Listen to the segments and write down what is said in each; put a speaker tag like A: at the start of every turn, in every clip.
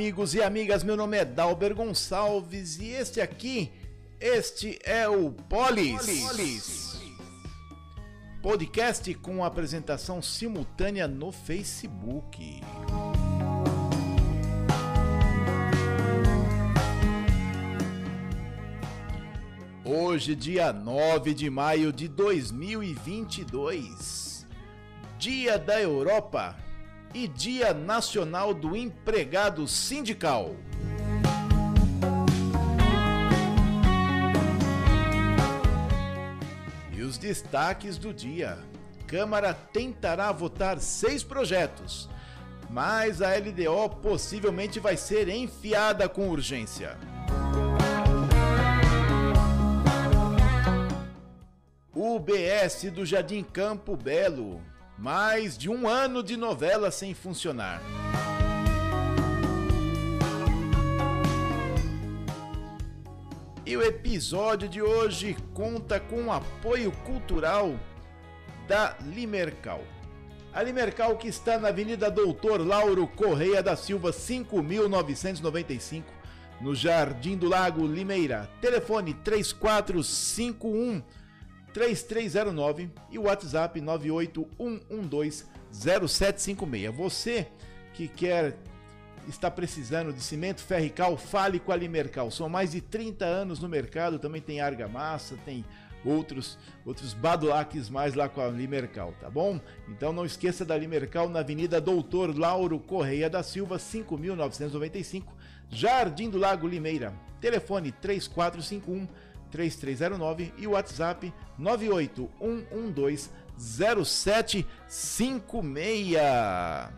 A: Amigos e amigas. Meu nome é Dalber Gonçalves e este aqui, este é o Polis. Polis. Podcast com apresentação simultânea no Facebook. Hoje, dia 9 de maio de 2022, Dia da Europa e Dia Nacional do Empregado Sindical. E os destaques do dia: Câmara tentará votar seis projetos, mas a LDO possivelmente vai ser enfiada com urgência. O BS do Jardim Campo Belo mais de um ano de novela sem funcionar. E o episódio de hoje conta com o apoio cultural da Limercal. A Limercal que está na Avenida Doutor Lauro Correia da Silva, 5995, no Jardim do Lago Limeira. Telefone 3451 3309 e o WhatsApp 981120756. Você que quer está precisando de cimento ferrical, fale com a Limercal. São mais de 30 anos no mercado, também tem argamassa, tem outros outros badulaques mais lá com a Limercal, tá bom? Então não esqueça da Limercal na Avenida Doutor Lauro Correia da Silva, 5995, Jardim do Lago Limeira. Telefone 3451 3309 e o WhatsApp 981120756.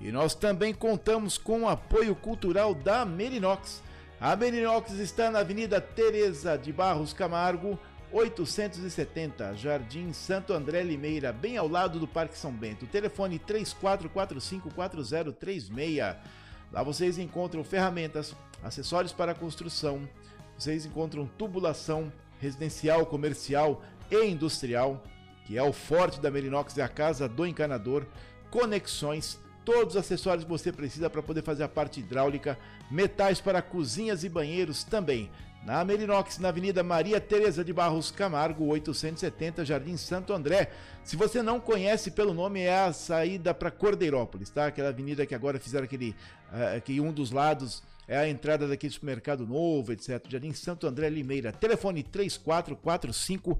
A: E nós também contamos com o apoio cultural da Merinox. A Merinox está na Avenida Teresa de Barros Camargo, 870, Jardim Santo André Limeira, bem ao lado do Parque São Bento. Telefone 34454036. Lá vocês encontram ferramentas, acessórios para construção, vocês encontram tubulação residencial, comercial e industrial, que é o forte da Merinox e a casa do encanador, conexões, todos os acessórios que você precisa para poder fazer a parte hidráulica, metais para cozinhas e banheiros também na Merinox, na Avenida Maria Tereza de Barros Camargo, 870, Jardim Santo André. Se você não conhece pelo nome, é a saída para Cordeirópolis, tá? Aquela avenida que agora fizeram aquele. Uh, que um dos lados é a entrada daquele supermercado novo, etc. Jardim Santo André Limeira. Telefone 3445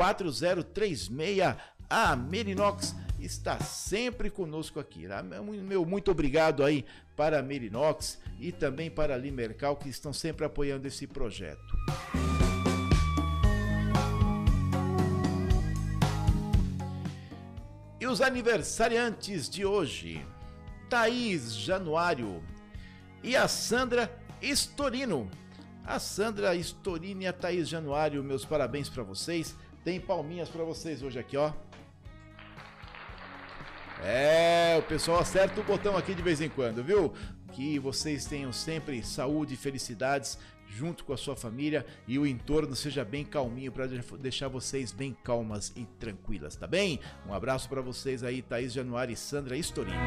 A: 4036. A Merinox está sempre conosco aqui. Tá? Meu muito obrigado aí para a Merinox e também para a Limercal que estão sempre apoiando esse projeto. E os aniversariantes de hoje: Thaís Januário e a Sandra Estorino. A Sandra Estorino e a Thaís Januário, meus parabéns para vocês. Tem palminhas para vocês hoje aqui, ó. É, o pessoal acerta o botão aqui de vez em quando, viu? Que vocês tenham sempre saúde e felicidades junto com a sua família e o entorno seja bem calminho para deixar vocês bem calmas e tranquilas, tá bem? Um abraço para vocês aí, Thaís Januário e Sandra Estorino.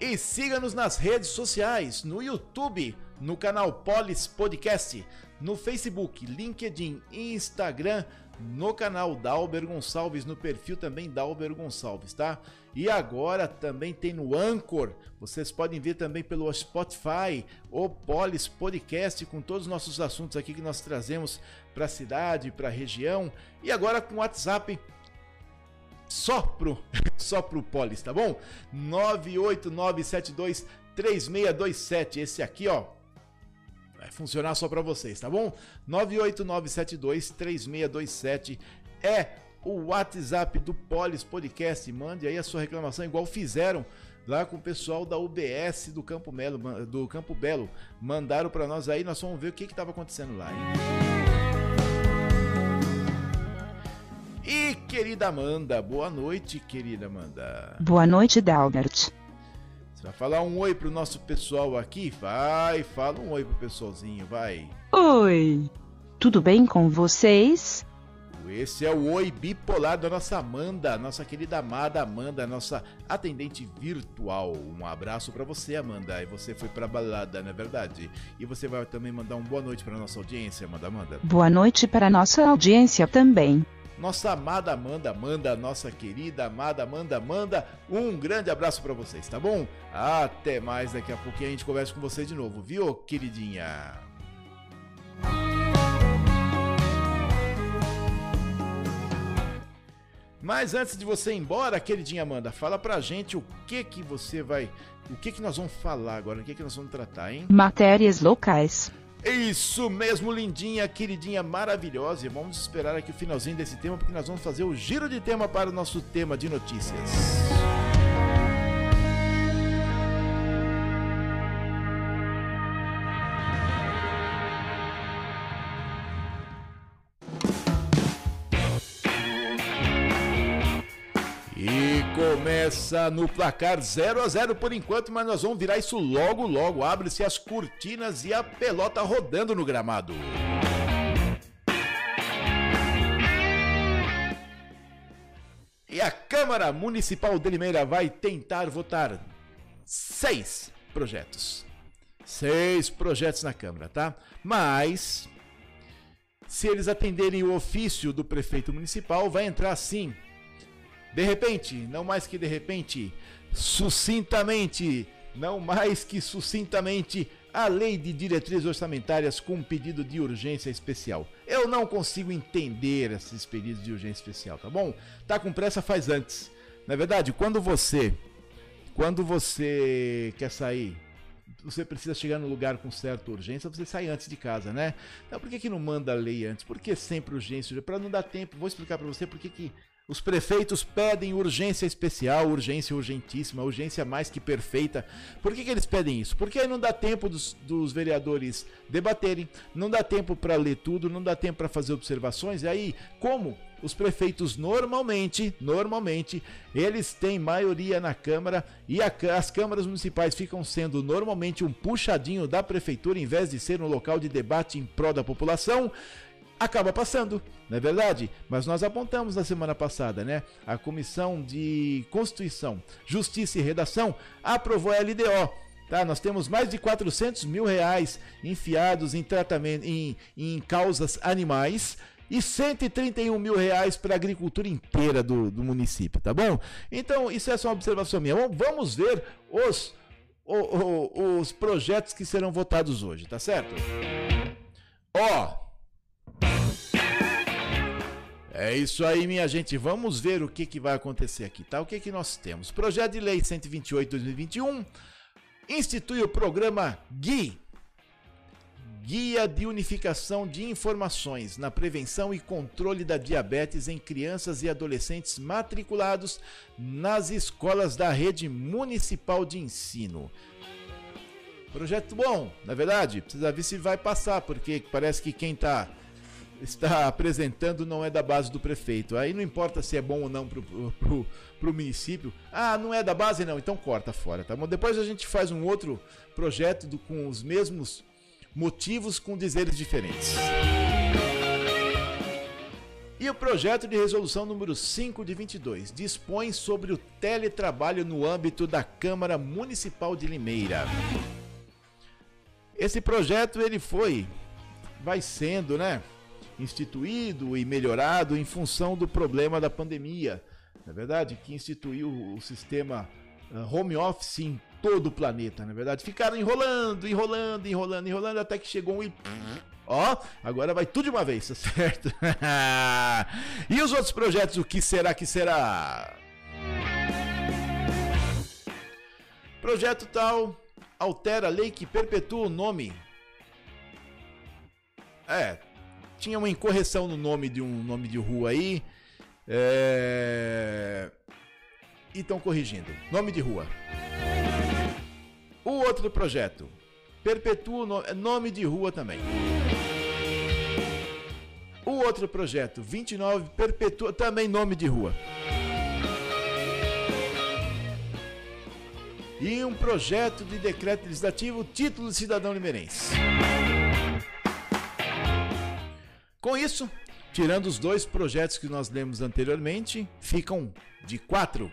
A: E siga-nos nas redes sociais, no YouTube, no canal Polis Podcast, no Facebook, LinkedIn, Instagram, no canal Dalber Gonçalves, no perfil também Dalber Gonçalves, tá? E agora também tem no Anchor, vocês podem ver também pelo Spotify, o Polis Podcast, com todos os nossos assuntos aqui que nós trazemos para a cidade, para a região, e agora com o WhatsApp só pro, só pro Polis, tá bom? 98972 3627, esse aqui, ó, Vai funcionar só para vocês, tá bom? 989723627 é o WhatsApp do Polis Podcast. Mande aí a sua reclamação, igual fizeram lá com o pessoal da UBS do Campo Belo, do Campo Belo. Mandaram para nós aí, nós vamos ver o que estava acontecendo lá, hein? E querida Amanda, boa noite, querida Amanda.
B: Boa noite, Dalbert.
A: Você vai falar um oi pro nosso pessoal aqui? Vai, fala um oi pro pessoalzinho, vai.
B: Oi. Tudo bem com vocês?
A: Esse é o Oi Bipolar da nossa Amanda, nossa querida amada Amanda, nossa atendente virtual. Um abraço para você, Amanda. E você foi pra balada, não é verdade? E você vai também mandar um boa noite para nossa audiência, Amanda Amanda.
B: Boa noite para nossa audiência também.
A: Nossa amada Amanda, Amanda, nossa querida amada Amanda, Amanda, um grande abraço para vocês, tá bom? Até mais, daqui a pouquinho a gente conversa com você de novo, viu, queridinha? Mas antes de você ir embora, queridinha Amanda, fala pra gente o que que você vai, o que que nós vamos falar agora, o que que nós vamos tratar, hein?
B: Matérias locais.
A: Isso mesmo, lindinha, queridinha, maravilhosa. E vamos esperar aqui o finalzinho desse tema, porque nós vamos fazer o giro de tema para o nosso tema de notícias. No placar 0 a 0 por enquanto, mas nós vamos virar isso logo logo. Abre-se as cortinas e a pelota rodando no gramado. E a Câmara Municipal de Limeira vai tentar votar seis projetos. Seis projetos na Câmara, tá? Mas, se eles atenderem o ofício do prefeito municipal, vai entrar sim de repente, não mais que de repente, sucintamente, não mais que sucintamente, a lei de diretrizes orçamentárias com um pedido de urgência especial. Eu não consigo entender esses pedidos de urgência especial, tá bom? Tá com pressa faz antes. Na verdade, quando você quando você quer sair, você precisa chegar no lugar com certa urgência, você sai antes de casa, né? Então por que, que não manda a lei antes? Por que sempre urgência? Para não dar tempo, vou explicar para você por que, que os prefeitos pedem urgência especial, urgência urgentíssima, urgência mais que perfeita. Por que, que eles pedem isso? Porque aí não dá tempo dos, dos vereadores debaterem, não dá tempo para ler tudo, não dá tempo para fazer observações. E aí, como os prefeitos normalmente, normalmente, eles têm maioria na Câmara e a, as câmaras municipais ficam sendo normalmente um puxadinho da prefeitura em vez de ser um local de debate em prol da população acaba passando, não é verdade? Mas nós apontamos na semana passada, né? A Comissão de Constituição, Justiça e Redação aprovou a LDO. Tá, nós temos mais de 400 mil reais enfiados em tratamento, em, em causas animais e 131 mil reais para a agricultura inteira do, do município, tá bom? Então, isso é só uma observação minha. Vamos ver os, os, os projetos que serão votados hoje, tá certo? Ó, é isso aí, minha gente. Vamos ver o que, que vai acontecer aqui, tá? O que, que nós temos? Projeto de Lei 128-2021 institui o programa GUI Guia de Unificação de Informações na Prevenção e Controle da Diabetes em Crianças e Adolescentes matriculados nas escolas da Rede Municipal de Ensino. Projeto bom, na verdade, precisa ver se vai passar, porque parece que quem está está apresentando não é da base do prefeito. Aí não importa se é bom ou não pro, pro município. Ah, não é da base não, então corta fora, tá bom? Depois a gente faz um outro projeto do, com os mesmos motivos com dizeres diferentes. E o projeto de resolução número 5 de 22 dispõe sobre o teletrabalho no âmbito da Câmara Municipal de Limeira. Esse projeto ele foi vai sendo, né, instituído e melhorado em função do problema da pandemia. Na é verdade, que instituiu o sistema ah, home office em todo o planeta, na é verdade. Ficaram enrolando, enrolando, enrolando, enrolando até que chegou um Ó, agora vai tudo de uma vez, tá certo? e os outros projetos, o que será que será? Projeto tal altera a lei que perpetua o nome. É, tinha uma incorreção no nome de um nome de rua aí. É... E estão corrigindo. Nome de rua. O outro projeto. Perpetua o nome, é nome de rua também. O outro projeto, 29, perpetua também nome de rua. E um projeto de decreto legislativo, título de cidadão limeirense. Com isso, tirando os dois projetos que nós lemos anteriormente, ficam de quatro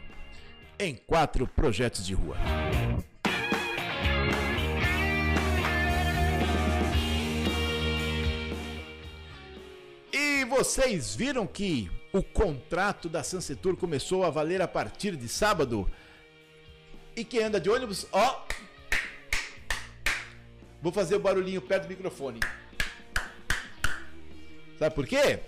A: em quatro projetos de rua. E vocês viram que o contrato da Sansetur começou a valer a partir de sábado? E quem anda de ônibus, ó. Vou fazer o barulhinho perto do microfone. Sabe por quê?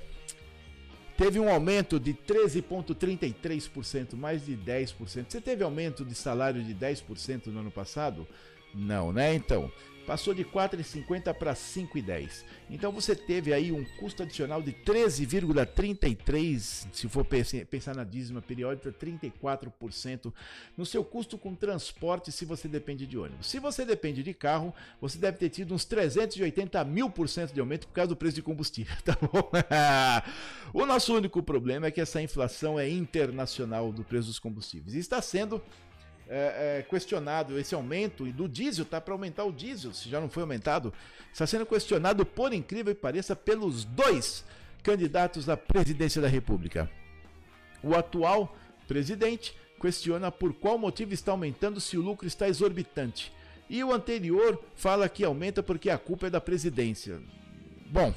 A: Teve um aumento de 13,33%, mais de 10%. Você teve aumento de salário de 10% no ano passado? Não, né? Então, passou de 4,50 para 5,10. Então você teve aí um custo adicional de 13,33, se for pensar na dízima periódica, 34% no seu custo com transporte se você depende de ônibus. Se você depende de carro, você deve ter tido uns 380 mil por cento de aumento por causa do preço de combustível, tá bom? o nosso único problema é que essa inflação é internacional do preço dos combustíveis e está sendo é, é, questionado esse aumento e do diesel, tá para aumentar o diesel, se já não foi aumentado, está sendo questionado, por incrível que pareça, pelos dois candidatos à presidência da República. O atual presidente questiona por qual motivo está aumentando se o lucro está exorbitante. E o anterior fala que aumenta porque a culpa é da presidência. Bom,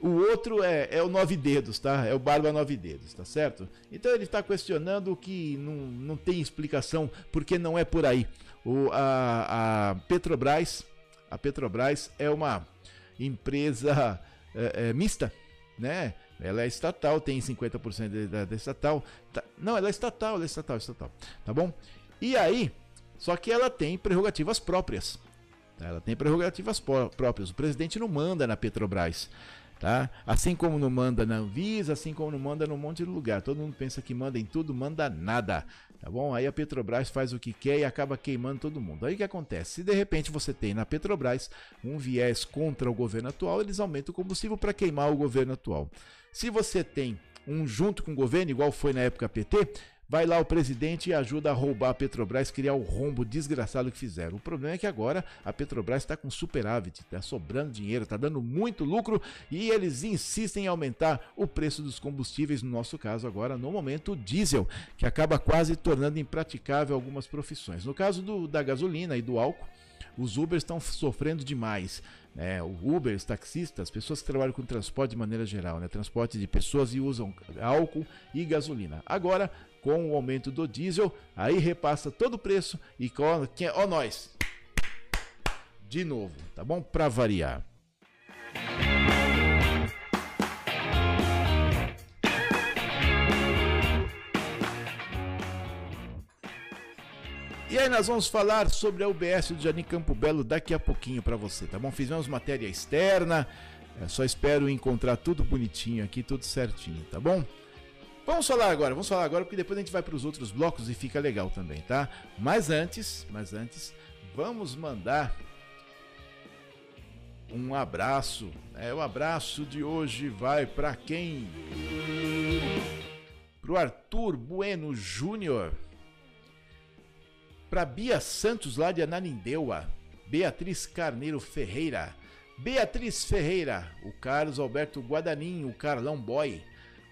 A: o outro é, é o nove dedos, tá? É o Barba Nove Dedos, tá certo? Então ele está questionando que não, não tem explicação porque não é por aí. O, a, a Petrobras, a Petrobras é uma empresa é, é, mista, né? Ela é estatal, tem 50% da, da estatal. Tá, não, ela é estatal, ela é estatal, estatal. Tá bom? E aí, só que ela tem prerrogativas próprias. Tá? Ela tem prerrogativas próprias. O presidente não manda na Petrobras. Tá? Assim como não manda na Anvisa, assim como não manda num monte de lugar. Todo mundo pensa que manda em tudo, manda nada. Tá bom? Aí a Petrobras faz o que quer e acaba queimando todo mundo. Aí o que acontece? Se de repente você tem na Petrobras um viés contra o governo atual, eles aumentam o combustível para queimar o governo atual. Se você tem um junto com o governo, igual foi na época PT, Vai lá o presidente e ajuda a roubar a Petrobras, criar o rombo desgraçado que fizeram. O problema é que agora a Petrobras está com superávit, está sobrando dinheiro, está dando muito lucro e eles insistem em aumentar o preço dos combustíveis, no nosso caso agora, no momento, o diesel, que acaba quase tornando impraticável algumas profissões. No caso do, da gasolina e do álcool, os Ubers estão sofrendo demais. Né? O Uber, os taxistas, pessoas que trabalham com transporte de maneira geral, né? transporte de pessoas e usam álcool e gasolina. Agora, com o aumento do diesel, aí repassa todo o preço e ó, ó nós. De novo, tá bom? Para variar. E aí nós vamos falar sobre a UBS do Jardim Campo Belo daqui a pouquinho para você, tá bom? Fizemos matéria externa, é, só espero encontrar tudo bonitinho aqui, tudo certinho, tá bom? Vamos falar agora, vamos falar agora porque depois a gente vai para os outros blocos e fica legal também, tá? Mas antes, mas antes, vamos mandar um abraço. É, o abraço de hoje vai para quem? Pro Arthur Bueno Júnior. Para Bia Santos lá de Ananindeua. Beatriz Carneiro Ferreira. Beatriz Ferreira, o Carlos Alberto Guadanin, o Carlão Boy,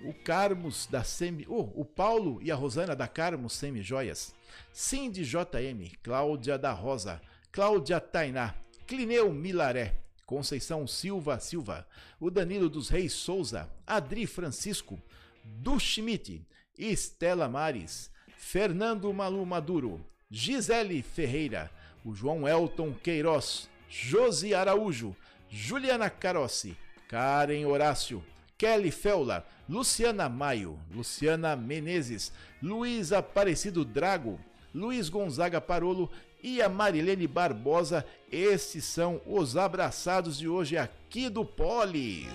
A: o Carmos da Semi, oh, o Paulo e a Rosana da Carmos Semi Joias, Cindy JM, Cláudia da Rosa, Cláudia Tainá, Clineu Milaré, Conceição Silva Silva, o Danilo dos Reis Souza, Adri Francisco, Du Schmidt, Estela Mares, Fernando Malu Maduro, Gisele Ferreira, o João Elton Queiroz, Josi Araújo, Juliana Carossi, Karen Horácio, Kelly Feula, Luciana Maio, Luciana Menezes, Luiz Aparecido Drago, Luiz Gonzaga Parolo e a Marilene Barbosa. Esses são os abraçados de hoje aqui do Polis.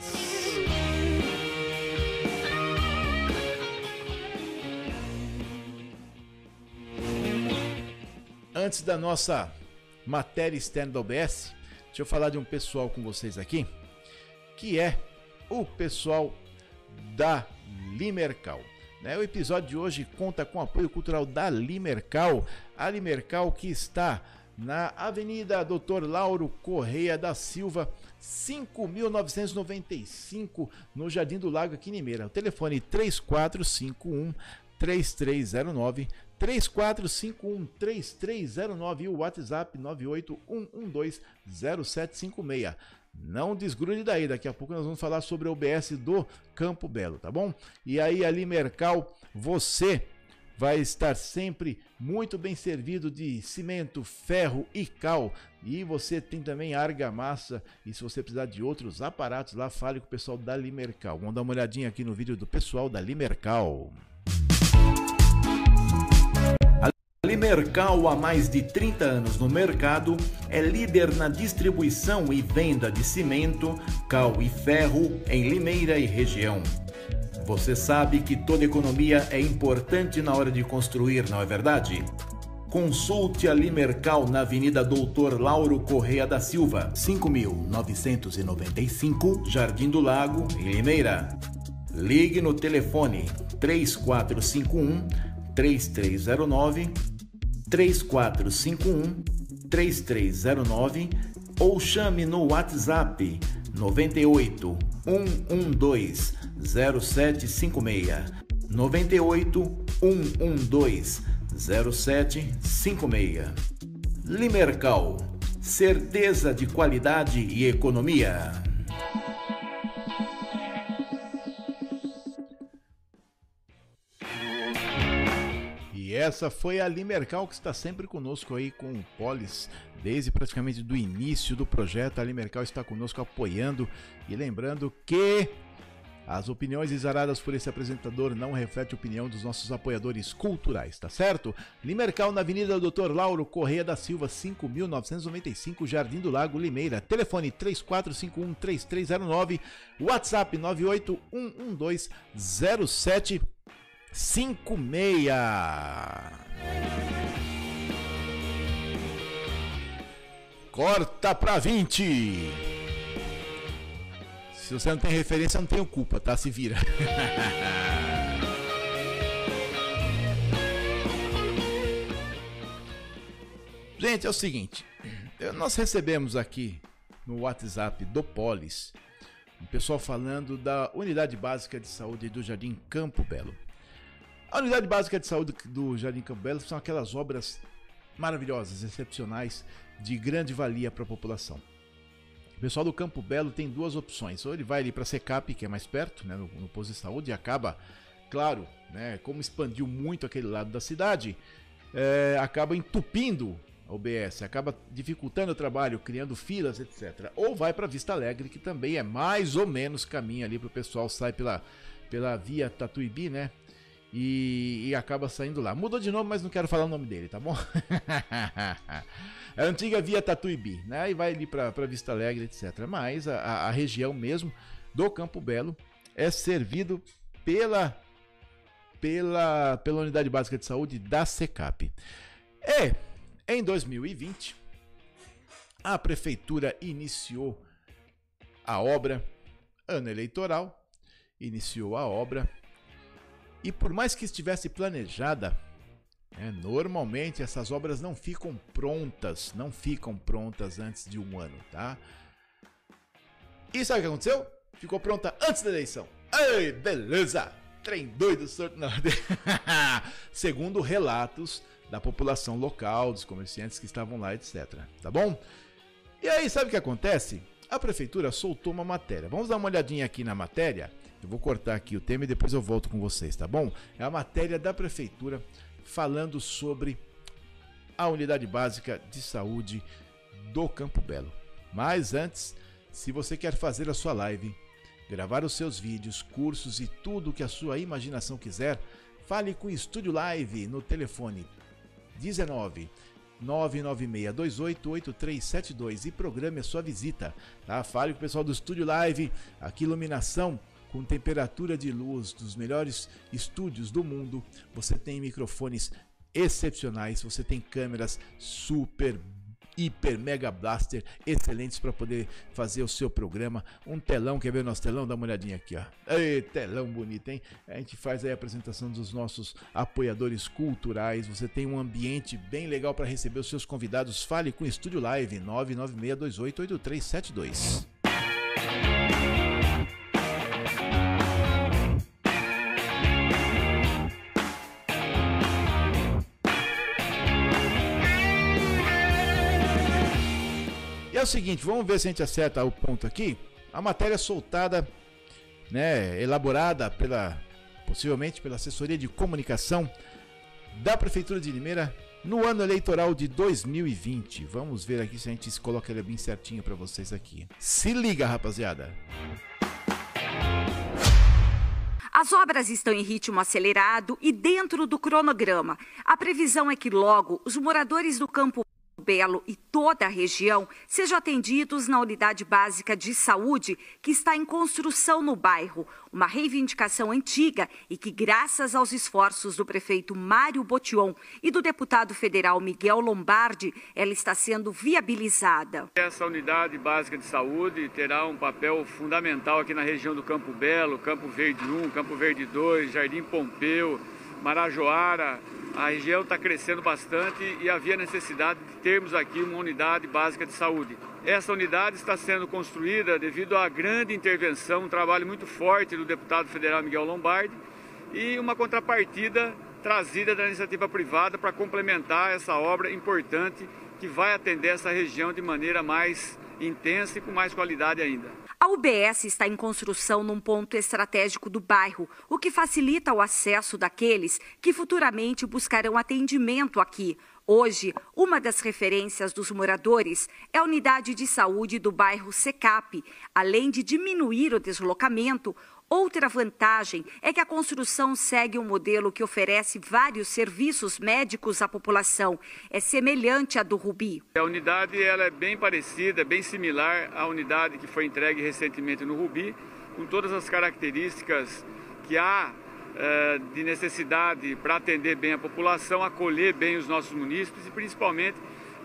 A: Antes da nossa matéria externa do OBS, deixa eu falar de um pessoal com vocês aqui, que é o pessoal da Limercal. Né? O episódio de hoje conta com apoio cultural da Limercal, a Limercal que está na Avenida Dr. Lauro Correia da Silva, 5.995 no Jardim do Lago aqui em Limeira. O telefone 3451 3309 3451 3309 e o WhatsApp 981120756. Não desgrude daí, daqui a pouco nós vamos falar sobre o OBS do Campo Belo, tá bom? E aí ali Mercal, você vai estar sempre muito bem servido de cimento, ferro e cal. E você tem também argamassa. E se você precisar de outros aparatos lá, fale com o pessoal da Limercal. Vamos dar uma olhadinha aqui no vídeo do pessoal da Limercal. Limercal, há mais de 30 anos no mercado, é líder na distribuição e venda de cimento, cal e ferro em Limeira e região. Você sabe que toda economia é importante na hora de construir, não é verdade? Consulte a Limercal na Avenida Doutor Lauro Correia da Silva, 5995, Jardim do Lago, em Limeira. Ligue no telefone 3451 3309 3451 3309 ou chame no WhatsApp 98 112 0756 98 112 0756 Limercal certeza de qualidade e economia. Essa foi a Limercal que está sempre conosco aí com o Polis, desde praticamente do início do projeto. A Limercal está conosco apoiando e lembrando que as opiniões exaradas por esse apresentador não refletem a opinião dos nossos apoiadores culturais, tá certo? Limercal na Avenida Doutor Lauro Correia da Silva, 5995, Jardim do Lago, Limeira. Telefone 34513309, WhatsApp 981120756. Corta pra 20. Se você não tem referência, não tenho culpa, tá? Se vira. Gente, é o seguinte. Nós recebemos aqui no WhatsApp do Polis um pessoal falando da Unidade Básica de Saúde do Jardim Campo Belo. A Unidade Básica de Saúde do Jardim Campo Belo são aquelas obras maravilhosas, excepcionais, de grande valia para a população. O pessoal do Campo Belo tem duas opções. Ou ele vai ali para a Secap, que é mais perto, né, no, no posto de saúde, e acaba, claro, né, como expandiu muito aquele lado da cidade, é, acaba entupindo a OBS, acaba dificultando o trabalho, criando filas, etc. Ou vai para Vista Alegre, que também é mais ou menos caminho ali para o pessoal sair pela, pela via Tatuibi, né? E, e, acaba saindo lá. Mudou de nome, mas não quero falar o nome dele, tá bom? a antiga via Tatuibi, né? E vai ali para Vista Alegre, etc. Mas a, a, região mesmo do Campo Belo é servido pela pela pela unidade básica de saúde da Secap. E em 2020 a prefeitura iniciou a obra ano eleitoral, iniciou a obra e por mais que estivesse planejada é, normalmente essas obras não ficam prontas, não ficam prontas antes de um ano, tá? E sabe o que aconteceu? Ficou pronta antes da eleição. Ei, beleza! Trem doido, sorte não. Segundo relatos da população local, dos comerciantes que estavam lá, etc. Tá bom? E aí, sabe o que acontece? A prefeitura soltou uma matéria. Vamos dar uma olhadinha aqui na matéria. Eu vou cortar aqui o tema e depois eu volto com vocês, tá bom? É a matéria da prefeitura falando sobre a unidade básica de saúde do Campo Belo. Mas antes, se você quer fazer a sua live, gravar os seus vídeos, cursos e tudo o que a sua imaginação quiser, fale com o Estúdio Live no telefone 19 996288372 e programe a sua visita. Tá? Fale com o pessoal do Estúdio Live, aqui iluminação com temperatura de luz dos melhores estúdios do mundo. Você tem microfones excepcionais, você tem câmeras super hiper mega blaster excelentes para poder fazer o seu programa. Um telão, quer ver o nosso telão? Dá uma olhadinha aqui, ó. Ei, telão bonito, hein? A gente faz aí a apresentação dos nossos apoiadores culturais. Você tem um ambiente bem legal para receber os seus convidados. Fale com o Estúdio Live 996288372. É o seguinte, vamos ver se a gente acerta o ponto aqui. A matéria soltada, né, elaborada pela possivelmente pela assessoria de comunicação da prefeitura de Limeira no ano eleitoral de 2020. Vamos ver aqui se a gente coloca ele bem certinho para vocês aqui. Se liga, rapaziada.
C: As obras estão em ritmo acelerado e dentro do cronograma. A previsão é que logo os moradores do Campo Belo e toda a região sejam atendidos na unidade básica de saúde que está em construção no bairro, uma reivindicação antiga e que, graças aos esforços do prefeito Mário Botion e do deputado federal Miguel Lombardi, ela está sendo viabilizada.
D: Essa unidade básica de saúde terá um papel fundamental aqui na região do Campo Belo, Campo Verde 1, Campo Verde 2, Jardim Pompeu, Marajoara, a região está crescendo bastante e havia necessidade de termos aqui uma unidade básica de saúde. Essa unidade está sendo construída devido à grande intervenção, um trabalho muito forte do deputado federal Miguel Lombardi e uma contrapartida trazida da iniciativa privada para complementar essa obra importante que vai atender essa região de maneira mais intensa e com mais qualidade ainda.
C: A UBS está em construção num ponto estratégico do bairro, o que facilita o acesso daqueles que futuramente buscarão atendimento aqui. Hoje, uma das referências dos moradores é a unidade de saúde do bairro Secap. Além de diminuir o deslocamento, Outra vantagem é que a construção segue um modelo que oferece vários serviços médicos à população. É semelhante à do Rubi.
D: A unidade ela é bem parecida, bem similar à unidade que foi entregue recentemente no Rubi, com todas as características que há eh, de necessidade para atender bem a população, acolher bem os nossos munícipes e principalmente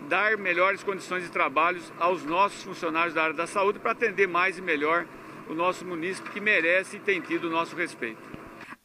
D: dar melhores condições de trabalho aos nossos funcionários da área da saúde para atender mais e melhor o nosso município que merece e tem tido o nosso respeito.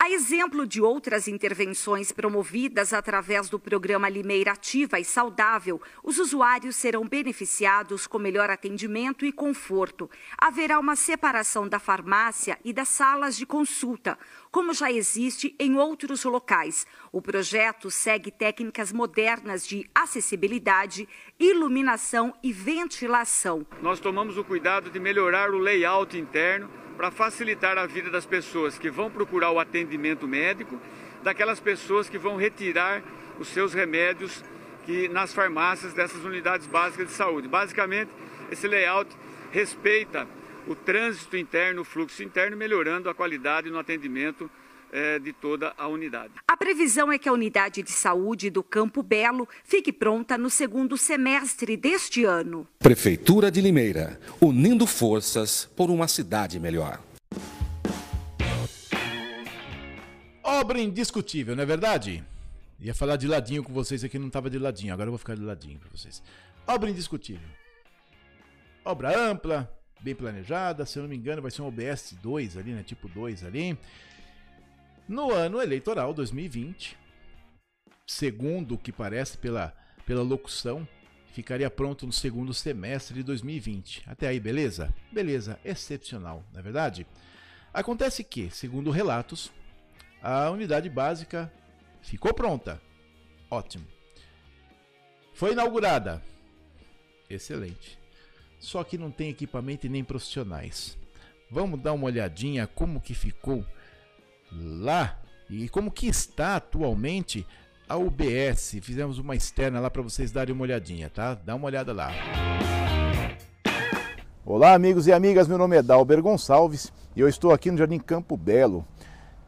C: A exemplo de outras intervenções promovidas através do programa Limeira Ativa e Saudável, os usuários serão beneficiados com melhor atendimento e conforto. Haverá uma separação da farmácia e das salas de consulta, como já existe em outros locais. O projeto segue técnicas modernas de acessibilidade, iluminação e ventilação.
D: Nós tomamos o cuidado de melhorar o layout interno para facilitar a vida das pessoas que vão procurar o atendimento médico, daquelas pessoas que vão retirar os seus remédios que nas farmácias dessas unidades básicas de saúde. Basicamente, esse layout respeita o trânsito interno, o fluxo interno, melhorando a qualidade no atendimento é, de toda a unidade.
C: A previsão é que a unidade de saúde do Campo Belo fique pronta no segundo semestre deste ano.
E: Prefeitura de Limeira, unindo forças por uma cidade melhor.
A: Obra indiscutível, não é verdade? Ia falar de ladinho com vocês aqui, não estava de ladinho, agora eu vou ficar de ladinho para vocês. Obra indiscutível. Obra ampla, bem planejada, se eu não me engano vai ser um OBS 2 ali, né? Tipo 2 ali. No ano eleitoral 2020, segundo o que parece pela, pela locução, ficaria pronto no segundo semestre de 2020. Até aí, beleza? Beleza, excepcional, não é verdade? Acontece que, segundo relatos, a unidade básica ficou pronta. Ótimo. Foi inaugurada. Excelente. Só que não tem equipamento e nem profissionais. Vamos dar uma olhadinha como que ficou lá e como que está atualmente a UBS. Fizemos uma externa lá para vocês darem uma olhadinha, tá? Dá uma olhada lá. Olá, amigos e amigas. Meu nome é Dalber Gonçalves e eu estou aqui no Jardim Campo Belo,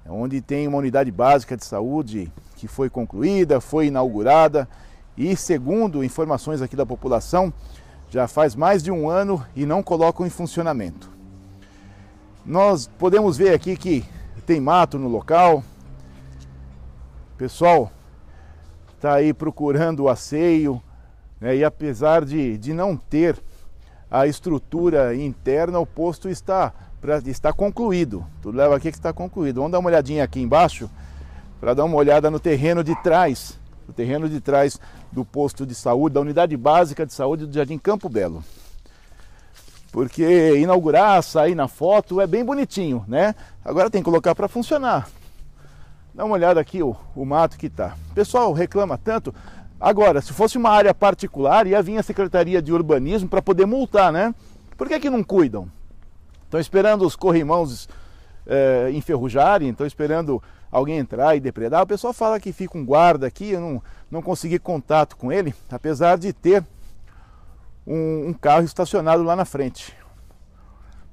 A: onde tem uma unidade básica de saúde que foi concluída, foi inaugurada e, segundo informações aqui da população, já faz mais de um ano e não colocam em funcionamento. Nós podemos ver aqui que tem mato no local. Pessoal está aí procurando o asseio, né? e apesar de, de não ter a estrutura interna, o posto está, pra, está concluído. Tudo leva aqui que está concluído. Vamos dar uma olhadinha aqui embaixo para dar uma olhada no terreno de trás, o terreno de trás do posto de saúde, da unidade básica de saúde do Jardim Campo Belo porque inaugurar, sair na foto é bem bonitinho, né? Agora tem que colocar para funcionar. Dá uma olhada aqui o, o mato que tá. O pessoal reclama tanto Agora, se fosse uma área particular, ia vir a Secretaria de Urbanismo para poder multar, né? Por que, que não cuidam? Estão esperando os corrimãos é, enferrujarem, estão esperando alguém entrar e depredar. O pessoal fala que fica um guarda aqui, eu não, não consegui contato com ele, apesar de ter um, um carro estacionado lá na frente.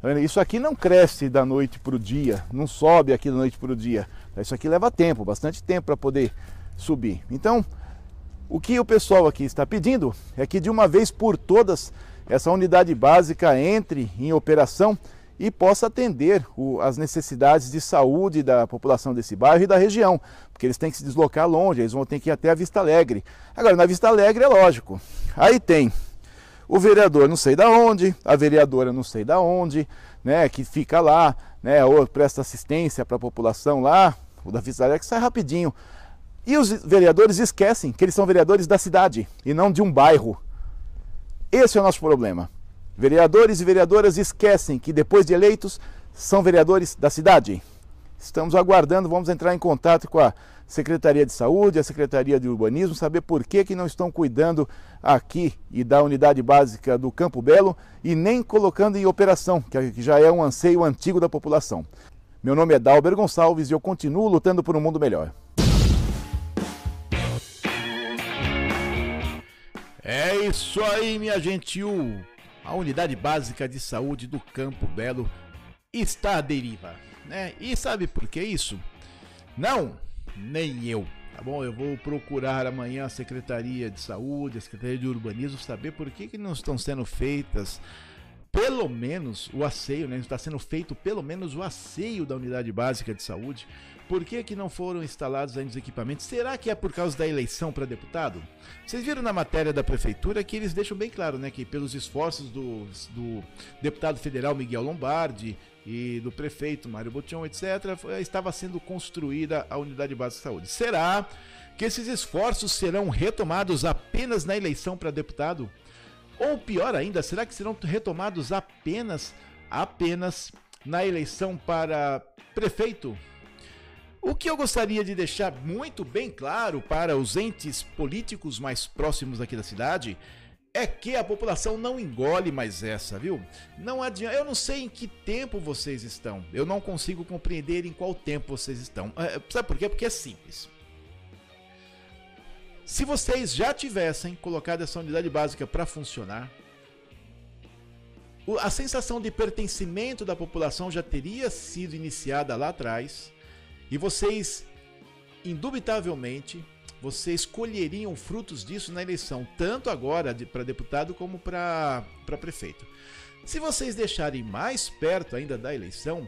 A: Tá Isso aqui não cresce da noite para o dia, não sobe aqui da noite para o dia. Isso aqui leva tempo, bastante tempo para poder subir. Então, o que o pessoal aqui está pedindo é que de uma vez por todas essa unidade básica entre em operação e possa atender o, as necessidades de saúde da população desse bairro e da região, porque eles têm que se deslocar longe, eles vão ter que ir até a Vista Alegre. Agora, na Vista Alegre é lógico, aí tem o vereador não sei da onde, a vereadora não sei da onde, né, que fica lá, né, ou presta assistência para a população lá, o da Vista Alegre sai rapidinho. E os vereadores esquecem que eles são vereadores da cidade e não de um bairro. Esse é o nosso problema. Vereadores e vereadoras esquecem que depois de eleitos são vereadores da cidade. Estamos aguardando, vamos entrar em contato com a Secretaria de Saúde, a Secretaria de Urbanismo, saber por que, que não estão cuidando aqui e da unidade básica do Campo Belo e nem colocando em operação, que já é um anseio antigo da população. Meu nome é Dalber Gonçalves e eu continuo lutando por um mundo melhor. É isso aí, minha gentil a unidade básica de saúde do Campo Belo está à deriva, né? E sabe por que isso? Não, nem eu. Tá bom? Eu vou procurar amanhã a Secretaria de Saúde, a Secretaria de Urbanismo, saber por que, que não estão sendo feitas pelo menos o asseio, né? Está sendo feito pelo menos o asseio da unidade básica de saúde por que, que não foram instalados ainda os equipamentos? Será que é por causa da eleição para deputado? Vocês viram na matéria da prefeitura que eles deixam bem claro, né, que pelos esforços do, do deputado federal Miguel Lombardi e do prefeito Mário Botion, etc., estava sendo construída a unidade básica de saúde. Será que esses esforços serão retomados apenas na eleição para deputado? Ou pior ainda, será que serão retomados apenas apenas na eleição para prefeito? O que eu gostaria de deixar muito bem claro para os entes políticos mais próximos aqui da cidade é que a população não engole mais essa, viu? Não adianta. Eu não sei em que tempo vocês estão. Eu não consigo compreender em qual tempo vocês estão. É, sabe por quê? Porque é simples. Se vocês já tivessem colocado essa unidade básica para funcionar, a sensação de pertencimento da população já teria sido iniciada lá atrás e vocês, indubitavelmente, vocês colheriam frutos disso na eleição, tanto agora de, para deputado como para prefeito. Se vocês deixarem mais perto ainda da eleição,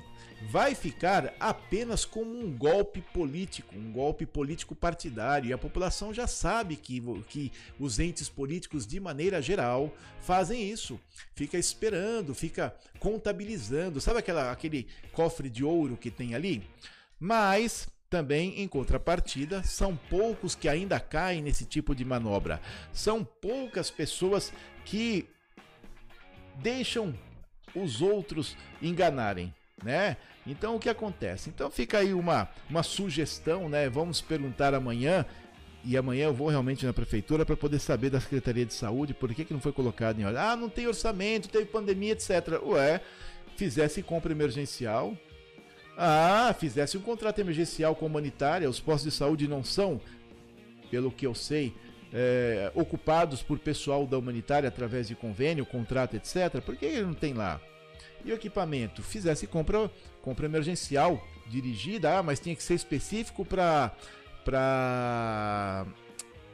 A: vai ficar apenas como um golpe político, um golpe político partidário. E a população já sabe que, que os entes políticos, de maneira geral, fazem isso. Fica esperando, fica contabilizando. Sabe aquela, aquele cofre de ouro que tem ali? Mas também, em contrapartida, são poucos que ainda caem nesse tipo de manobra. São poucas pessoas que deixam os outros enganarem, né? Então o que acontece? Então fica aí uma, uma sugestão, né? Vamos perguntar amanhã e amanhã eu vou realmente na prefeitura para poder saber da Secretaria de Saúde por que, que não foi colocado em ordem. Ah, não tem orçamento, teve pandemia, etc. Ué, fizesse compra emergencial, ah, fizesse um contrato emergencial com a humanitária, os postos de saúde não são, pelo que eu sei, é, ocupados por pessoal da humanitária através de convênio, contrato, etc. Por que ele não tem lá? E o equipamento? Fizesse compra, compra emergencial dirigida, ah, mas tinha que ser específico para para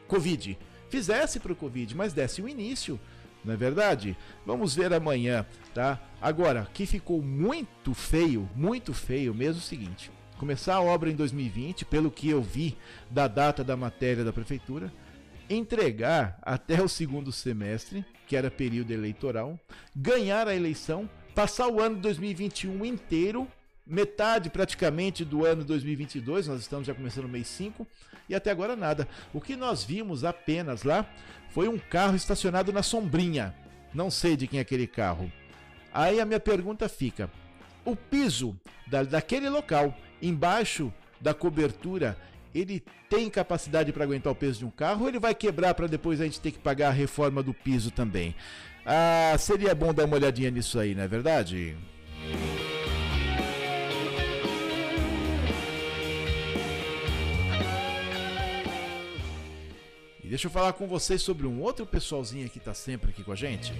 A: Covid. Fizesse para o Covid, mas desse o início não é verdade? Vamos ver amanhã, tá? Agora, que ficou muito feio, muito feio mesmo é o seguinte: começar a obra em 2020, pelo que eu vi da data da matéria da prefeitura, entregar até o segundo semestre, que era período eleitoral, ganhar a eleição, passar o ano de 2021 inteiro, metade praticamente do ano 2022, nós estamos já começando o mês 5, e até agora nada. O que nós vimos apenas lá foi um carro estacionado na sombrinha. Não sei de quem é aquele carro. Aí a minha pergunta fica: o piso da, daquele local, embaixo da cobertura, ele tem capacidade para aguentar o peso de um carro ou ele vai quebrar para depois a gente ter que pagar a reforma do piso também? Ah, seria bom dar uma olhadinha nisso aí, não é verdade? E deixa eu falar com vocês sobre um outro pessoalzinho que está sempre aqui com a gente.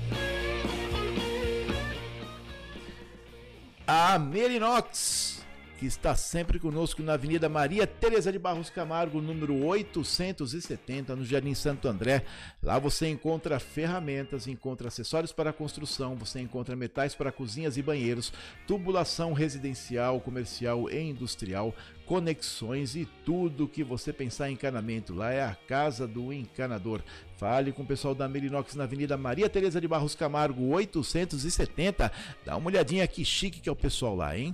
A: A Merinox que está sempre conosco na Avenida Maria Teresa de Barros Camargo, número 870, no Jardim Santo André. Lá você encontra ferramentas, encontra acessórios para construção, você encontra metais para cozinhas e banheiros, tubulação residencial, comercial e industrial, conexões e tudo que você pensar em encanamento. Lá é a casa do encanador. Fale com o pessoal da Merinox na Avenida Maria Teresa de Barros Camargo, 870. Dá uma olhadinha que chique que é o pessoal lá, hein?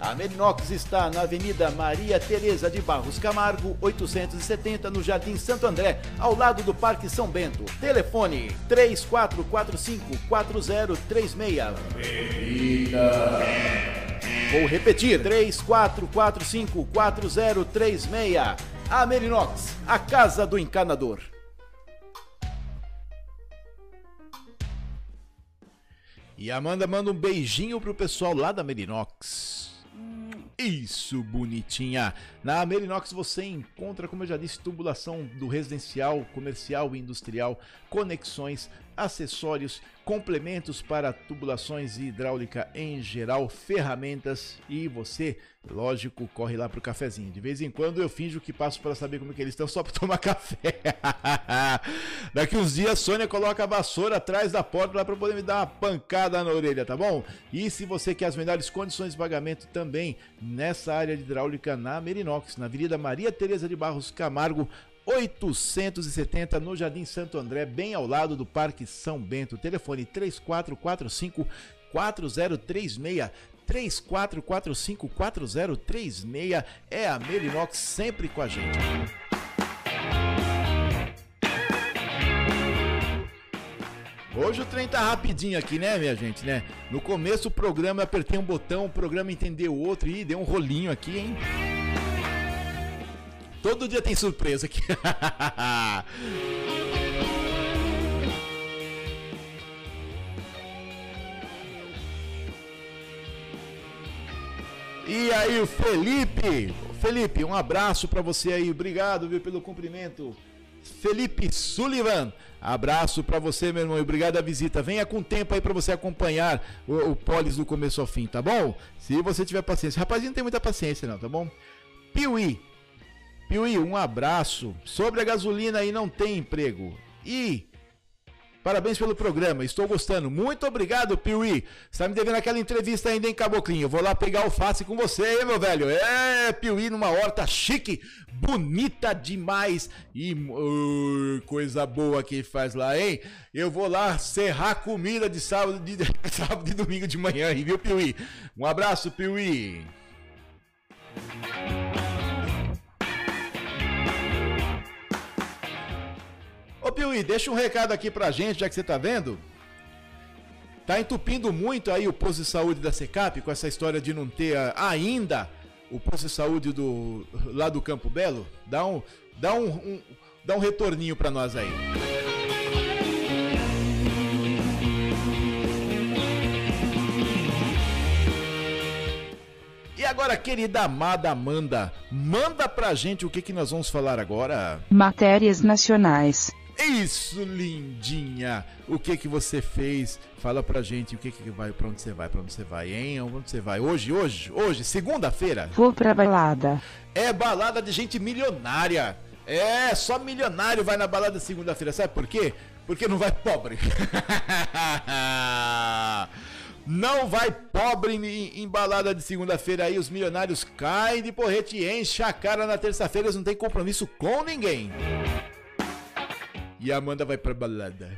A: A Merinox está na Avenida Maria Tereza de Barros Camargo, 870, no Jardim Santo André, ao lado do Parque São Bento. Telefone 3445-4036. Vou repetir, 3445-4036. A Merinox, a casa do encanador. E Amanda manda um beijinho pro pessoal lá da Merinox. Isso, bonitinha! Na Merinox você encontra, como eu já disse, tubulação do residencial, comercial e industrial, conexões, acessórios, complementos para tubulações e hidráulica em geral, ferramentas e você, lógico, corre lá pro cafezinho. De vez em quando eu finjo que passo para saber como é que eles estão só para tomar café. Daqui uns dias Sônia coloca a vassoura atrás da porta lá para poder me dar uma pancada na orelha, tá bom? E se você quer as melhores condições de pagamento também nessa área de hidráulica na Merinox, na Avenida Maria Teresa de Barros Camargo, 870 no Jardim Santo André, bem ao lado do Parque São Bento. Telefone 3445 4036 3445 4036 é a Merinox sempre com a gente. Hoje o trem tá rapidinho aqui, né, minha gente, né? No começo o programa apertei um botão, o programa entendeu outro e deu um rolinho aqui, hein? Todo dia tem surpresa aqui. e aí, Felipe? Felipe, um abraço para você aí. Obrigado, viu, pelo cumprimento. Felipe Sullivan, abraço para você, meu irmão, e obrigado a visita. Venha com tempo aí para você acompanhar o, o Polis do começo ao fim, tá bom? Se você tiver paciência. Rapazinho, não tem muita paciência não, tá bom? Piuí, Piuí, um abraço. Sobre a gasolina aí não tem emprego. E Parabéns pelo programa, estou gostando. Muito obrigado, Piuí. Você tá me devendo aquela entrevista ainda em Caboclinho. Vou lá pegar o face com você, hein, meu velho. É, Piuí numa horta chique, bonita demais. E uh, coisa boa que faz lá, hein? Eu vou lá serrar comida de sábado, de, sábado e domingo de manhã, viu, Piuí? Um abraço, Piuí. Ô Piuí, deixa um recado aqui pra gente, já que você tá vendo. Tá entupindo muito aí o posto de saúde da Secap com essa história de não ter ainda o posto de saúde do lá do Campo Belo? Dá um dá um, um dá um retorninho para nós aí. E agora, querida amada Amanda, manda pra gente o que, que nós vamos falar agora.
B: Matérias nacionais.
A: Isso, lindinha! O que que você fez? Fala pra gente o que que vai, pra onde você vai, pra onde você vai, hein? Onde você vai? Hoje, hoje, hoje, segunda-feira?
B: Vou pra balada.
A: É balada de gente milionária. É, só milionário vai na balada segunda-feira. Sabe por quê? Porque não vai pobre. Não vai pobre em, em balada de segunda-feira aí, os milionários caem de porrete e enchem a cara na terça-feira, eles não têm compromisso com ninguém. E a Amanda vai pra balada.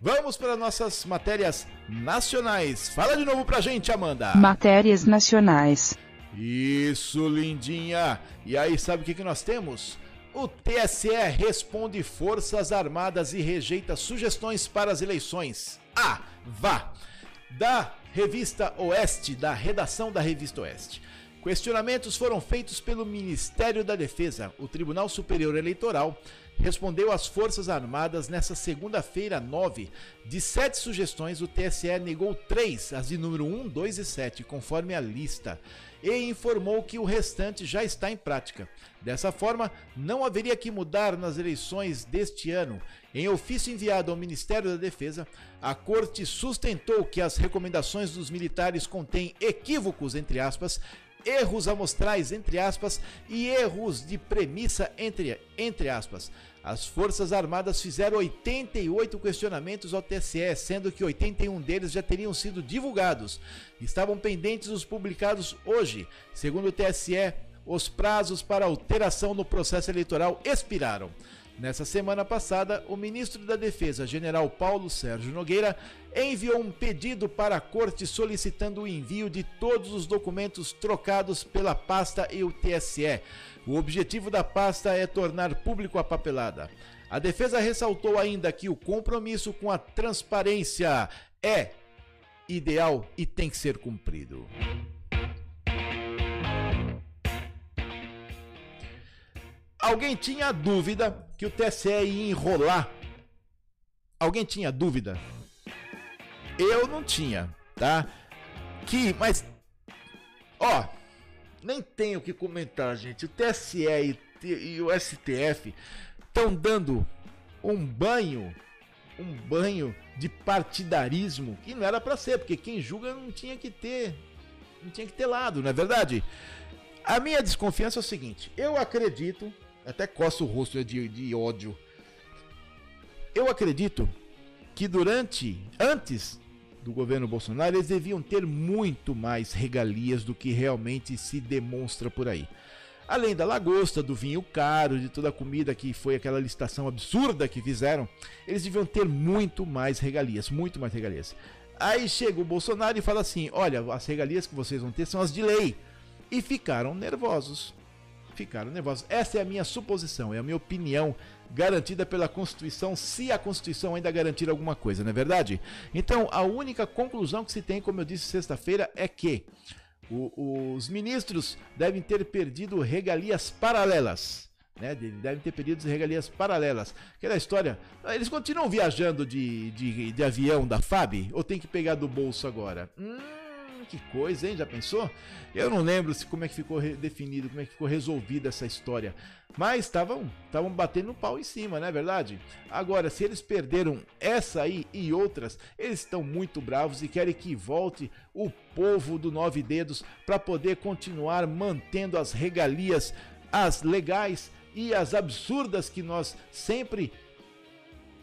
A: Vamos para nossas matérias nacionais. Fala de novo pra gente, Amanda.
B: Matérias nacionais.
A: Isso, lindinha. E aí, sabe o que, que nós temos? O TSE responde Forças Armadas e rejeita sugestões para as eleições. Ah, vá! Da revista Oeste, da redação da revista Oeste. Questionamentos foram feitos pelo Ministério da Defesa. O Tribunal Superior Eleitoral respondeu às Forças Armadas nesta segunda-feira, 9. De sete sugestões, o TSE negou três, as de número 1, 2 e 7, conforme a lista, e informou que o restante já está em prática. Dessa forma, não haveria que mudar nas eleições deste ano. Em ofício enviado ao Ministério da Defesa, a Corte sustentou que as recomendações dos militares contêm equívocos, entre aspas, erros amostrais, entre aspas, e erros de premissa, entre, entre aspas. As Forças Armadas fizeram 88 questionamentos ao TSE, sendo que 81 deles já teriam sido divulgados. Estavam pendentes os publicados hoje. Segundo o TSE, os prazos para alteração no processo eleitoral expiraram. Nessa semana passada, o ministro da Defesa, general Paulo Sérgio Nogueira, enviou um pedido para a corte solicitando o envio de todos os documentos trocados pela pasta e o TSE. O objetivo da pasta é tornar público a papelada. A defesa ressaltou ainda que o compromisso com a transparência é ideal e tem que ser cumprido. Alguém tinha dúvida que o TSE ia enrolar? Alguém tinha dúvida? Eu não tinha, tá? Que, mas, ó, nem tenho o que comentar, gente. O TSE e, e o STF estão dando um banho, um banho de partidarismo que não era para ser, porque quem julga não tinha que ter, não tinha que ter lado, não é verdade? A minha desconfiança é o seguinte: eu acredito até coça o rosto de, de ódio. Eu acredito que durante, antes do governo Bolsonaro, eles deviam ter muito mais regalias do que realmente se demonstra por aí. Além da lagosta, do vinho caro, de toda a comida que foi aquela licitação absurda que fizeram, eles deviam ter muito mais regalias, muito mais regalias. Aí chega o Bolsonaro e fala assim: olha, as regalias que vocês vão ter são as de lei. E ficaram nervosos ficaram nervosos. Essa é a minha suposição, é a minha opinião garantida pela Constituição, se a Constituição ainda garantir alguma coisa, não é verdade? Então, a única conclusão que se tem, como eu disse sexta-feira, é que o, os ministros devem ter perdido regalias paralelas. Né, devem ter perdido regalias paralelas. Aquela história. Eles continuam viajando de, de, de avião da FAB ou tem que pegar do bolso agora? Hum, que coisa, hein? Já pensou? Eu não lembro se como é que ficou definido, como é que ficou resolvida essa história. Mas estavam estavam batendo pau em cima, não é verdade? Agora, se eles perderam essa aí e outras, eles estão muito bravos e querem que volte o povo do Nove Dedos para poder continuar mantendo as regalias, as legais e as absurdas que nós sempre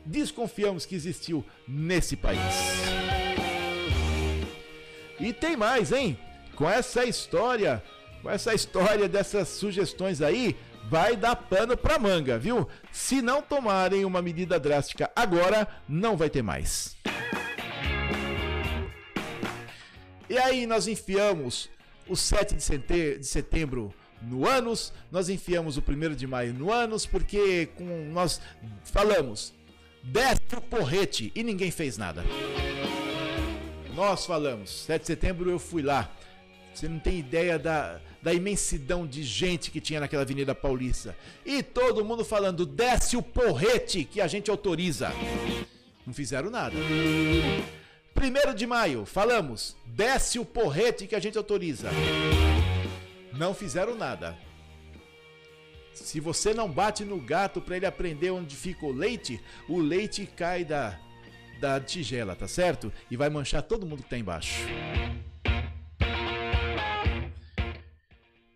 A: desconfiamos que existiu nesse país. E tem mais, hein? Com essa história, com essa história dessas sugestões aí, vai dar pano pra manga, viu? Se não tomarem uma medida drástica agora, não vai ter mais. E aí nós enfiamos o 7 de setembro no ânus, nós enfiamos o 1 de maio no ânus, porque com, nós falamos, desce o porrete e ninguém fez nada. Nós falamos. 7 de setembro eu fui lá. Você não tem ideia da, da imensidão de gente que tinha naquela Avenida Paulista. E todo mundo falando: desce o porrete que a gente autoriza. Não fizeram nada. Primeiro de maio, falamos: desce o porrete que a gente autoriza. Não fizeram nada. Se você não bate no gato para ele aprender onde fica o leite, o leite cai da, da tigela, tá certo? E vai manchar todo mundo que tá embaixo.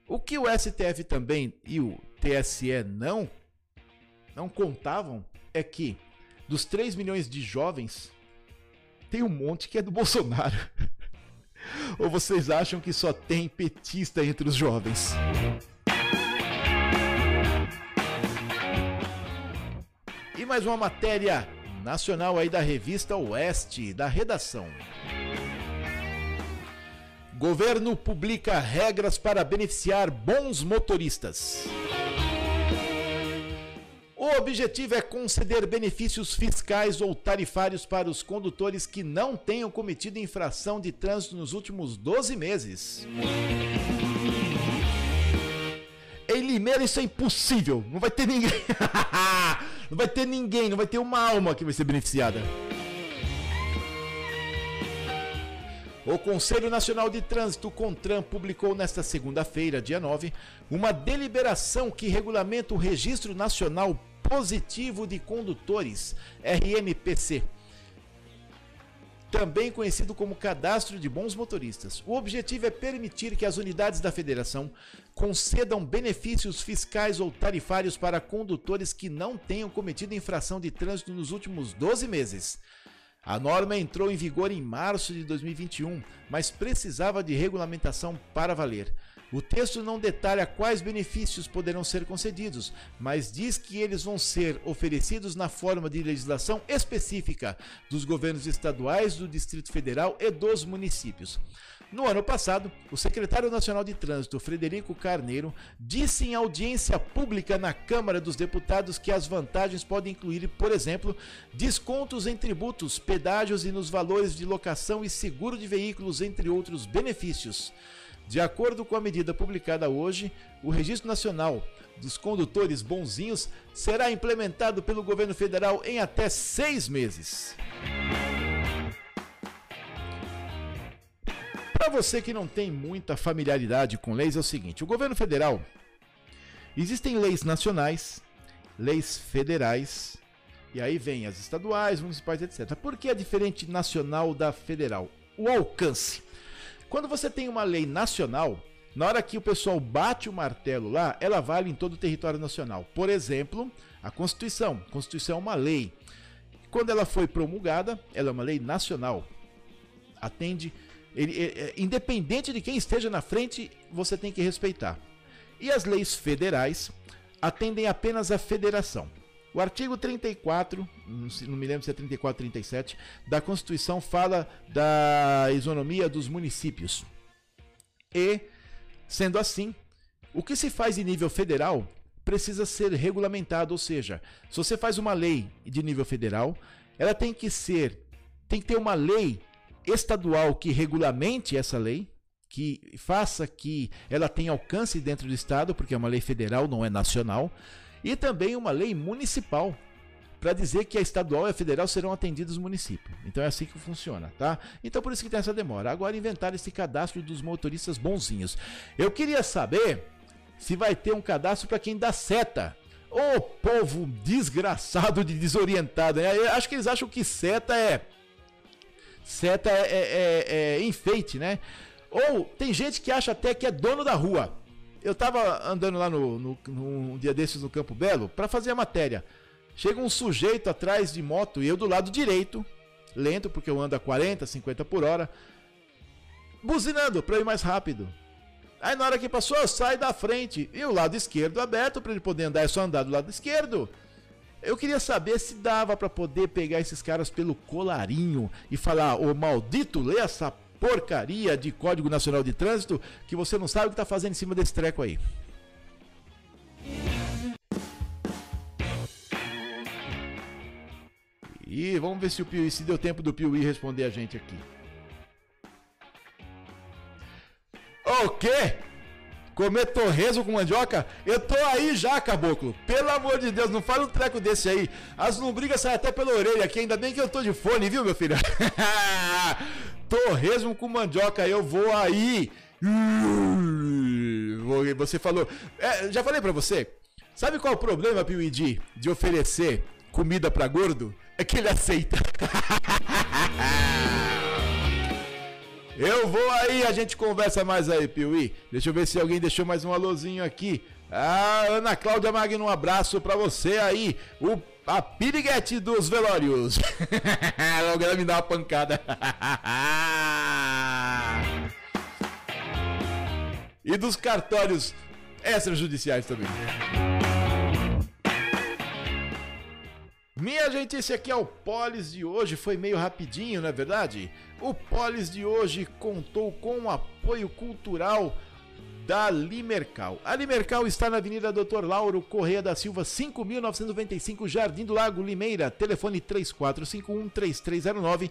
A: O que o STF também e o TSE não não contavam é que dos 3 milhões de jovens tem um monte que é do Bolsonaro. Ou vocês acham que só tem petista entre os jovens? E mais uma matéria nacional aí da revista Oeste, da redação. Governo publica regras para beneficiar bons motoristas. O objetivo é conceder benefícios fiscais ou tarifários para os condutores que não tenham cometido infração de trânsito nos últimos 12 meses. Em Limeira isso é impossível. Não vai ter ninguém. não vai ter ninguém, não vai ter uma alma que vai ser beneficiada. O Conselho Nacional de Trânsito, CONTRAN, publicou nesta segunda-feira, dia 9, uma deliberação que regulamenta o Registro Nacional Positivo de Condutores, RNPC, também conhecido como Cadastro de Bons Motoristas. O objetivo é permitir que as unidades da federação concedam benefícios fiscais ou tarifários para condutores que não tenham cometido infração de trânsito nos últimos 12 meses. A norma entrou em vigor em março de 2021, mas precisava de regulamentação para valer. O texto não detalha quais benefícios poderão ser concedidos, mas diz que eles vão ser oferecidos na forma de legislação específica dos governos estaduais, do Distrito Federal e dos municípios. No ano passado, o secretário nacional de Trânsito, Frederico Carneiro, disse em audiência pública na Câmara dos Deputados que as vantagens podem incluir, por exemplo, descontos em tributos, pedágios e nos valores de locação e seguro de veículos, entre outros benefícios. De acordo com a medida publicada hoje, o Registro Nacional dos Condutores Bonzinhos será implementado pelo governo federal em até seis meses. Para você que não tem muita familiaridade com leis, é o seguinte: o governo federal existem leis nacionais, leis federais, e aí vem as estaduais, municipais, etc. Por que é diferente nacional da federal? O alcance. Quando você tem uma lei nacional, na hora que o pessoal bate o martelo lá, ela vale em todo o território nacional. Por exemplo, a Constituição. A Constituição é uma lei. Quando ela foi promulgada, ela é uma lei nacional. Atende ele, é, independente de quem esteja na frente, você tem que respeitar. E as leis federais atendem apenas à federação. O artigo 34, não me lembro se é 34 ou 37, da Constituição fala da isonomia dos municípios. E, sendo assim, o que se faz em nível federal precisa ser regulamentado, ou seja, se você faz uma lei de nível federal, ela tem que ser, tem que ter uma lei estadual que regulamente essa lei, que faça que ela tenha alcance dentro do estado, porque é uma lei federal, não é nacional, e também uma lei municipal para dizer que a estadual e a federal serão atendidos no município. Então é assim que funciona, tá? Então por isso que tem essa demora. Agora inventar esse cadastro dos motoristas bonzinhos. Eu queria saber se vai ter um cadastro para quem dá seta. Ô povo desgraçado de desorientado. Né? Acho que eles acham que seta é Seta é, é, é, é, enfeite, né? Ou tem gente que acha até que é dono da rua. Eu tava andando lá no, no, no um dia desses no Campo Belo para fazer a matéria. Chega um sujeito atrás de moto e eu do lado direito, lento, porque eu ando a 40, 50 por hora, buzinando para ir mais rápido. Aí na hora que passou, eu saio da frente e o lado esquerdo aberto para ele poder andar, é só andar do lado esquerdo. Eu queria saber se dava para poder pegar esses caras pelo colarinho e falar: "Ô maldito, lê essa porcaria de Código Nacional de Trânsito que você não sabe o que tá fazendo em cima desse treco aí". E vamos ver se o Piuí, se deu tempo do Piuí responder a gente aqui. O quê? Comer torresmo com mandioca? Eu tô aí já, caboclo. Pelo amor de Deus, não fala um treco desse aí. As lombrigas saem até pela orelha aqui, ainda bem que eu tô de fone, viu, meu filho? torresmo com mandioca, eu vou aí. Você falou. É, já falei pra você. Sabe qual é o problema, Piuidi, de oferecer comida pra gordo? É que ele aceita. Eu vou aí, a gente conversa mais aí, Piuí. Deixa eu ver se alguém deixou mais um alôzinho aqui. Ah, Ana Cláudia Magno, um abraço para você aí. O a piriguete dos velórios. Logo ela me dá uma pancada. e dos cartórios extrajudiciais também. Minha gente, esse aqui é o Polis de hoje. Foi meio rapidinho, não é verdade? O Polis de hoje contou com o apoio cultural da Limercal. A Limercal está na Avenida Doutor Lauro Correia da Silva, 5.995, Jardim do Lago, Limeira. Telefone 3451-3309,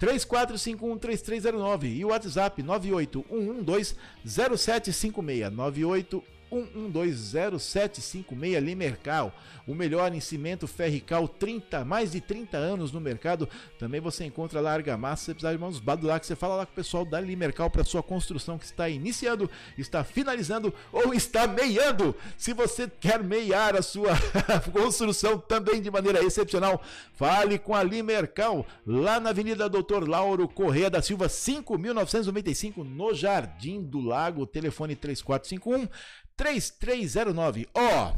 A: 3451-3309 e o WhatsApp 98112-0756, 98 1120756 Limercal, o melhor em cimento ferrical, 30, mais de 30 anos no mercado. Também você encontra lá argamassa, você precisar de mãos que você fala lá com o pessoal da Limercal para sua construção que está iniciando, está finalizando ou está meiando. Se você quer meiar a sua construção também de maneira excepcional, fale com a Limercal lá na Avenida Doutor Lauro Correia da Silva, 5995 no Jardim do Lago, telefone 3451 3309. Ó, oh,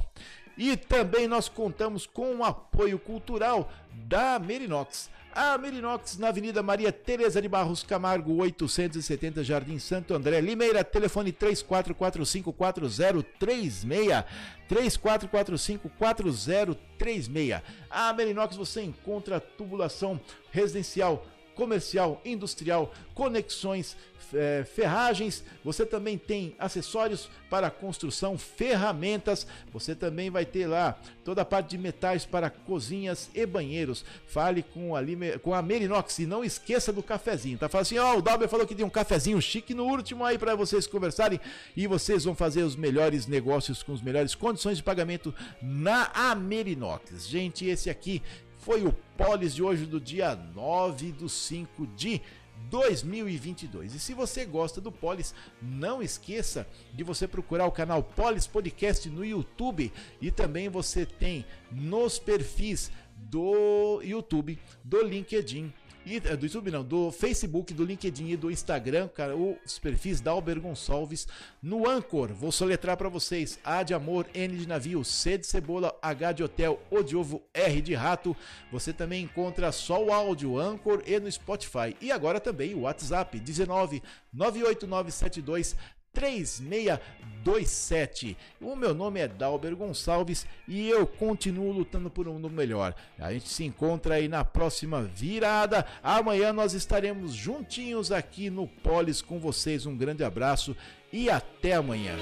A: e também nós contamos com o apoio cultural da Merinox. A Merinox na Avenida Maria Tereza de Barros Camargo, 870 Jardim Santo André, Limeira, telefone 34454036. 34454036. A Merinox você encontra tubulação residencial comercial, industrial, conexões, é, ferragens. Você também tem acessórios para construção, ferramentas. Você também vai ter lá toda a parte de metais para cozinhas e banheiros. Fale com a, com a Merinox e não esqueça do cafezinho. Tá falando assim, ó, oh, o Dalber falou que tem um cafezinho chique no último aí para vocês conversarem e vocês vão fazer os melhores negócios com as melhores condições de pagamento na Amerinox. Gente, esse aqui foi o Polis de hoje do dia 9 do 5 de 2022. E se você gosta do Polis, não esqueça de você procurar o canal Polis Podcast no YouTube e também você tem nos perfis do YouTube, do LinkedIn e, é, do YouTube não, do Facebook, do LinkedIn e do Instagram, cara, os perfis da Alber Gonçalves no Anchor. Vou soletrar para vocês: A de amor, N de navio, C de cebola, H de hotel, O de ovo, R de rato. Você também encontra só o áudio Anchor e no Spotify. E agora também o WhatsApp 19 98972 3627. O meu nome é Dalber Gonçalves e eu continuo lutando por um mundo melhor. A gente se encontra aí na próxima virada. Amanhã nós estaremos juntinhos aqui no Polis com vocês. Um grande abraço e até amanhã.